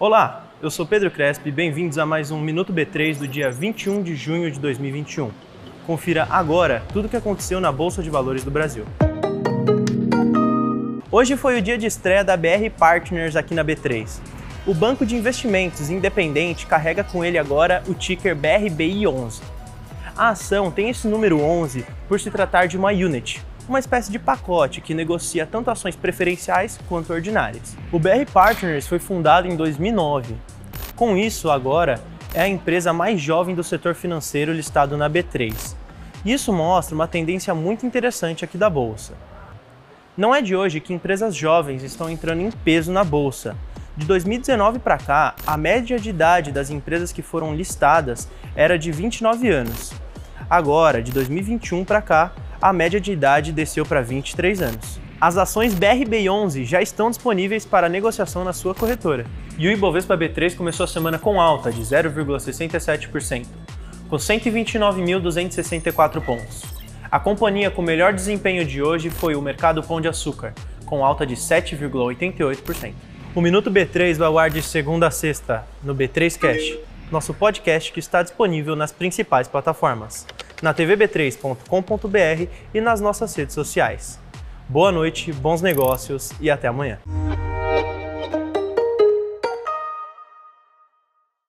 Olá, eu sou Pedro Crespi bem-vindos a mais um Minuto B3 do dia 21 de junho de 2021. Confira agora tudo o que aconteceu na Bolsa de Valores do Brasil. Hoje foi o dia de estreia da BR Partners aqui na B3. O banco de investimentos independente carrega com ele agora o ticker BRBI11. A ação tem esse número 11 por se tratar de uma unit, uma espécie de pacote que negocia tanto ações preferenciais quanto ordinárias. O BR Partners foi fundado em 2009. Com isso, agora é a empresa mais jovem do setor financeiro listado na B3. Isso mostra uma tendência muito interessante aqui da bolsa. Não é de hoje que empresas jovens estão entrando em peso na bolsa. De 2019 para cá, a média de idade das empresas que foram listadas era de 29 anos. Agora, de 2021 para cá, a média de idade desceu para 23 anos. As ações BRB11 já estão disponíveis para negociação na sua corretora. E o Ibovespa B3 começou a semana com alta de 0,67%, com 129.264 pontos. A companhia com melhor desempenho de hoje foi o Mercado Pão de Açúcar, com alta de 7,88%. O Minuto B3 vai ao de segunda a sexta no B3 Cash, nosso podcast que está disponível nas principais plataformas na tvb3.com.br e nas nossas redes sociais. Boa noite, bons negócios e até amanhã.